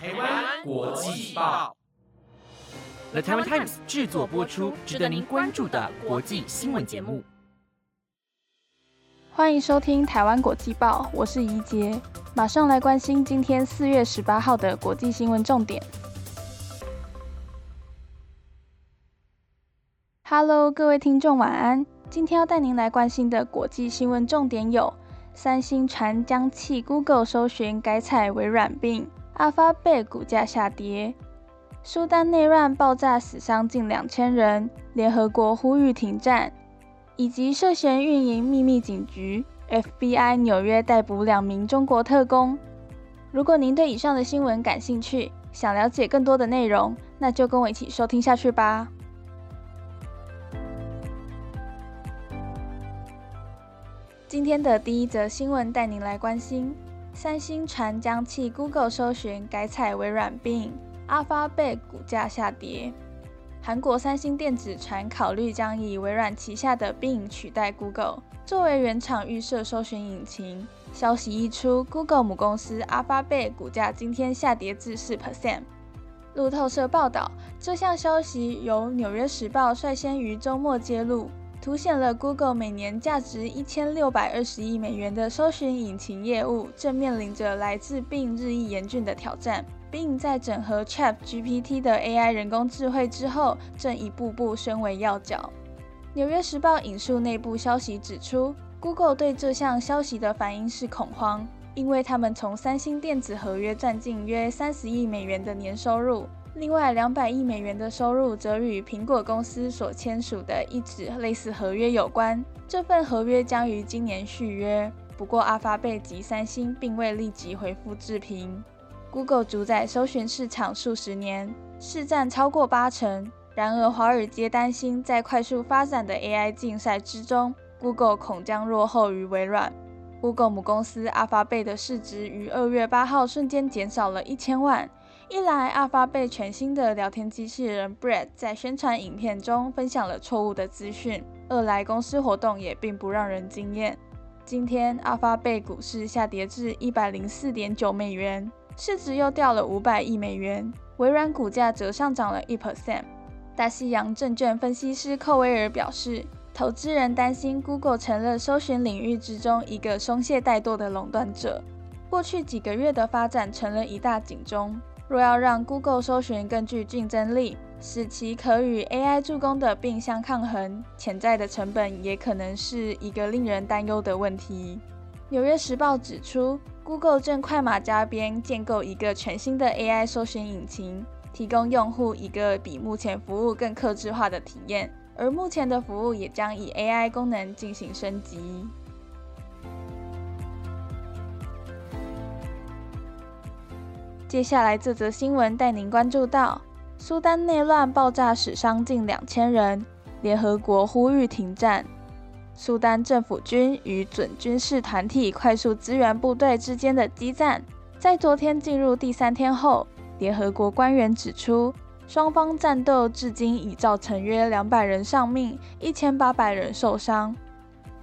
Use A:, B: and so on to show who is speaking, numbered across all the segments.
A: 台湾国际报
B: ，The Taiwan Times 制作播出，值得您关注的国际新闻节目。
C: 欢迎收听台湾国际报，我是怡杰，马上来关心今天四月十八号的国际新闻重点。Hello，各位听众，晚安。今天要带您来关心的国际新闻重点有：三星传将弃 Google 搜寻，改采微软并阿发贝股价下跌；苏丹内乱爆炸，死伤近两千人，联合国呼吁停战；以及涉嫌运营秘密警局，FBI 纽约逮捕两名中国特工。如果您对以上的新闻感兴趣，想了解更多的内容，那就跟我一起收听下去吧。今天的第一则新闻带您来关心：三星传将弃 Google 搜寻，改采微软并 Alphabet 股价下跌。韩国三星电子传考虑将以微软旗下的 Bing 取代 Google，作为原厂预设搜寻引擎。消息一出，Google 母公司 Alphabet 股价今天下跌至四 percent。路透社报道，这项消息由纽约时报率先于周末揭露。凸显了 Google 每年价值一千六百二十亿美元的搜寻引擎业务正面临着来自并日益严峻的挑战，并在整合 Chat GPT 的 AI 人工智慧之后，正一步步升为要角。纽约时报引述内部消息指出，Google 对这项消息的反应是恐慌，因为他们从三星电子合约赚进约三十亿美元的年收入。另外，两百亿美元的收入则与苹果公司所签署的一纸类似合约有关。这份合约将于今年续约。不过，阿发贝及三星并未立即回复置评。Google 主宰搜寻市场数十年，市占超过八成。然而，华尔街担心在快速发展的 AI 竞赛之中，Google 恐将落后于微软。Google 母公司阿法贝的市值于二月八号瞬间减少了一千万。一来，阿发被全新的聊天机器人 Brad 在宣传影片中分享了错误的资讯；二来，公司活动也并不让人惊艳。今天，阿发被股市下跌至一百零四点九美元，市值又掉了五百亿美元。微软股价则上涨了一 percent。大西洋证券分析师寇威尔表示，投资人担心 Google 成了搜寻领域之中一个松懈怠惰的垄断者。过去几个月的发展成了一大警钟。若要让 Google 搜寻更具竞争力，使其可与 AI 助攻的并相抗衡，潜在的成本也可能是一个令人担忧的问题。纽约时报指出，Google 正快马加鞭建构一个全新的 AI 搜寻引擎，提供用户一个比目前服务更克制化的体验，而目前的服务也将以 AI 功能进行升级。接下来这则新闻带您关注到：苏丹内乱爆炸，死伤近两千人，联合国呼吁停战。苏丹政府军与准军事团体快速支援部队之间的激战，在昨天进入第三天后，联合国官员指出，双方战斗至今已造成约两百人丧命，一千八百人受伤。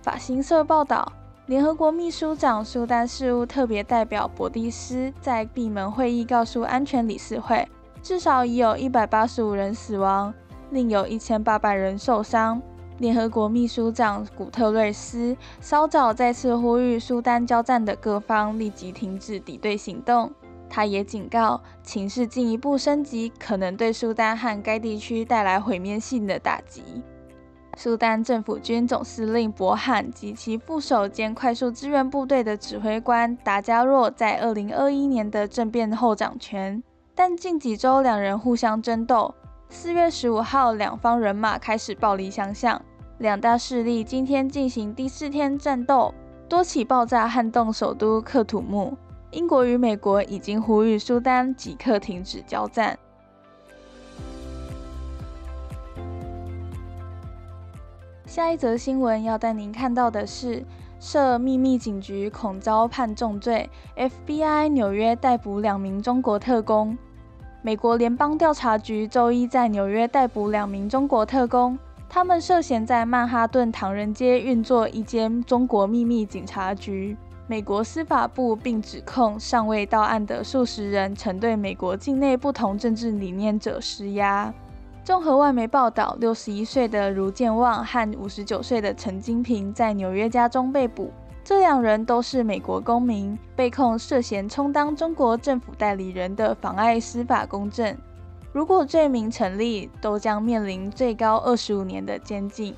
C: 法新社报道。联合国秘书长苏丹事务特别代表博蒂斯在闭门会议告诉安全理事会，至少已有一百八十五人死亡，另有一千八百人受伤。联合国秘书长古特瑞斯稍早再次呼吁苏丹交战的各方立即停止敌对行动。他也警告，情势进一步升级可能对苏丹和该地区带来毁灭性的打击。苏丹政府军总司令博罕及其副手兼快速支援部队的指挥官达加若在2021年的政变后掌权，但近几周两人互相争斗。4月15号，两方人马开始暴力相向，两大势力今天进行第四天战斗，多起爆炸撼动首都克土木。英国与美国已经呼吁苏丹即刻停止交战。下一则新闻要带您看到的是，涉秘密警局恐遭判重罪，FBI 纽约逮捕两名中国特工。美国联邦调查局周一在纽约逮捕两名中国特工，他们涉嫌在曼哈顿唐人街运作一间中国秘密警察局。美国司法部并指控尚未到案的数十人曾对美国境内不同政治理念者施压。综合外媒报道，六十一岁的卢建旺和五十九岁的陈金平在纽约家中被捕。这两人都是美国公民，被控涉嫌充当中国政府代理人的妨碍司法公正。如果罪名成立，都将面临最高二十五年的监禁。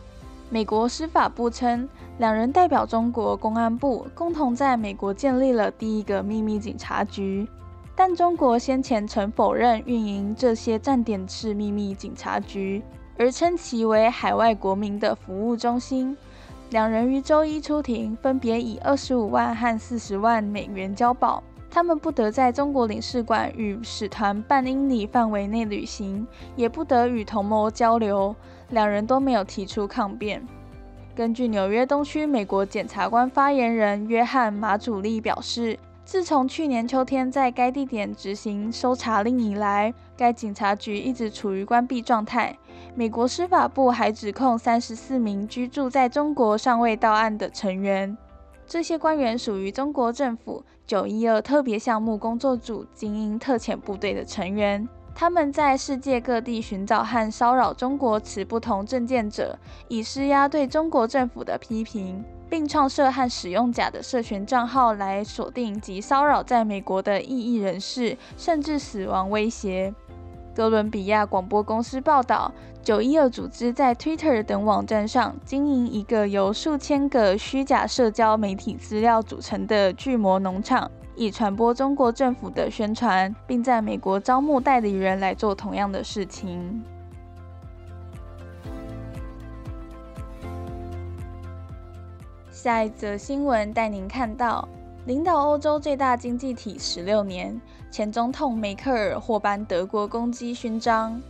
C: 美国司法部称，两人代表中国公安部，共同在美国建立了第一个秘密警察局。但中国先前曾否认运营这些站点是秘密警察局，而称其为海外国民的服务中心。两人于周一出庭，分别以二十五万和四十万美元交保。他们不得在中国领事馆与使团半英里范围内旅行，也不得与同谋交流。两人都没有提出抗辩。根据纽约东区美国检察官发言人约翰马祖利表示。自从去年秋天在该地点执行搜查令以来，该警察局一直处于关闭状态。美国司法部还指控三十四名居住在中国尚未到案的成员，这些官员属于中国政府九一二特别项目工作组精英特遣部队的成员。他们在世界各地寻找和骚扰中国持不同政见者，以施压对中国政府的批评。并创设和使用假的社群账号来锁定及骚扰在美国的异议人士，甚至死亡威胁。哥伦比亚广播公司报道，九一二组织在 Twitter 等网站上经营一个由数千个虚假社交媒体资料组成的巨魔农场，以传播中国政府的宣传，并在美国招募代理人来做同样的事情。下一则新闻带您看到，领导欧洲最大经济体十六年，前总统梅克尔获颁德国功绩勋章。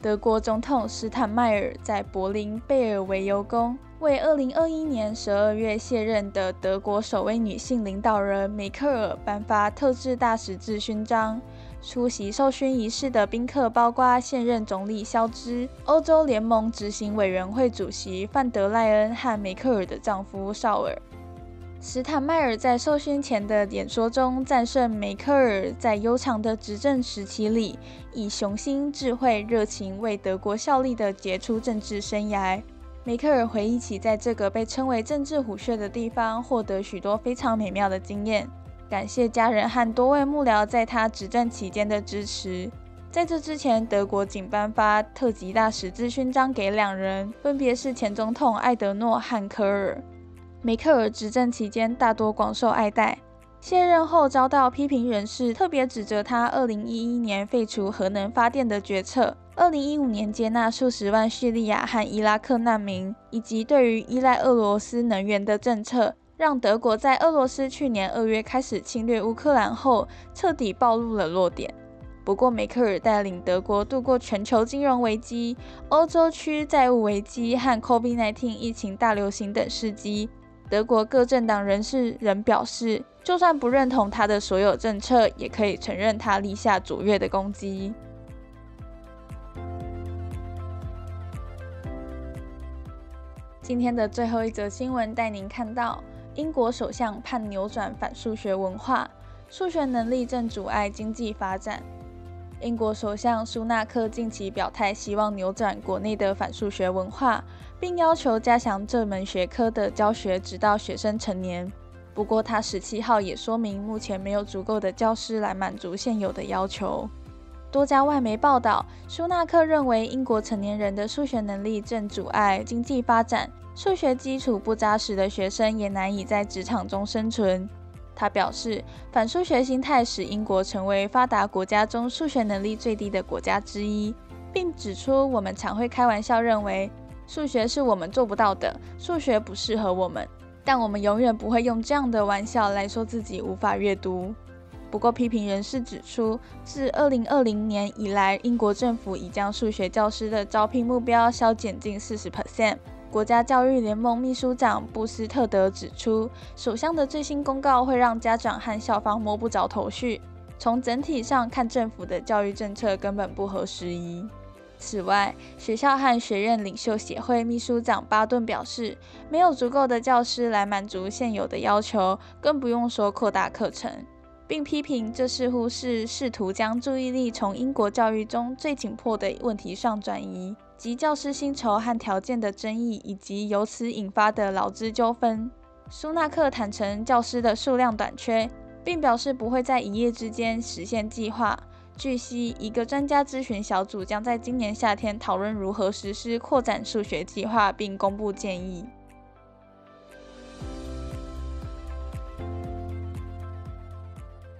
C: 德国总统施坦迈尔在柏林贝尔维尤宫为二零二一年十二月卸任的德国首位女性领导人梅克尔颁发特制大十字勋章。出席授勋仪式的宾客包括现任总理肖兹、欧洲联盟执行委员会主席范德赖恩和梅克尔的丈夫绍尔。史坦迈尔在授勋前的演说中赞颂梅克尔在悠长的执政时期里，以雄心、智慧、热情为德国效力的杰出政治生涯。梅克尔回忆起在这个被称为政治虎穴的地方获得许多非常美妙的经验。感谢家人和多位幕僚在他执政期间的支持。在这之前，德国仅颁发特级大使之勋章给两人，分别是前总统艾德诺和科尔。梅克尔执政期间大多广受爱戴，卸任后遭到批评人士特别指责他2011年废除核能发电的决策，2015年接纳数十万叙利亚和伊拉克难民，以及对于依赖俄罗斯能源的政策。让德国在俄罗斯去年二月开始侵略乌克兰后，彻底暴露了弱点。不过，梅克尔带领德国度过全球金融危机、欧洲区债务危机和 COVID-19 疫情大流行等事机。德国各政党人士仍表示，就算不认同他的所有政策，也可以承认他立下卓越的功绩。今天的最后一则新闻，带您看到。英国首相盼扭转反数学文化，数学能力正阻碍经济发展。英国首相苏纳克近期表态，希望扭转国内的反数学文化，并要求加强这门学科的教学，直到学生成年。不过，他十七号也说明，目前没有足够的教师来满足现有的要求。多家外媒报道，苏纳克认为英国成年人的数学能力正阻碍经济发展。数学基础不扎实的学生也难以在职场中生存。他表示，反数学心态使英国成为发达国家中数学能力最低的国家之一，并指出，我们常会开玩笑认为数学是我们做不到的，数学不适合我们，但我们永远不会用这样的玩笑来说自己无法阅读。不过，批评人士指出，自2020年以来，英国政府已将数学教师的招聘目标削减近40%。国家教育联盟秘书长布斯特德指出，首相的最新公告会让家长和校方摸不着头绪。从整体上看，政府的教育政策根本不合时宜。此外，学校和学院领袖协会秘书长巴顿表示，没有足够的教师来满足现有的要求，更不用说扩大课程，并批评这似乎是试图将注意力从英国教育中最紧迫的问题上转移，及教师薪酬和条件的争议以及由此引发的劳资纠纷。苏纳克坦诚教师的数量短缺，并表示不会在一夜之间实现计划。据悉，一个专家咨询小组将在今年夏天讨论如何实施扩展数学计划，并公布建议。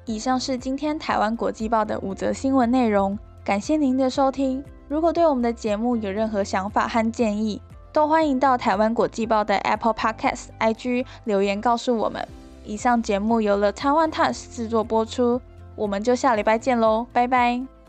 C: 以上是今天台湾国际报的五则新闻内容，感谢您的收听。如果对我们的节目有任何想法和建议，都欢迎到台湾国际报的 Apple Podcast、IG 留言告诉我们。以上节目由了台湾 Times 制作播出。我们就下礼拜见喽，拜拜。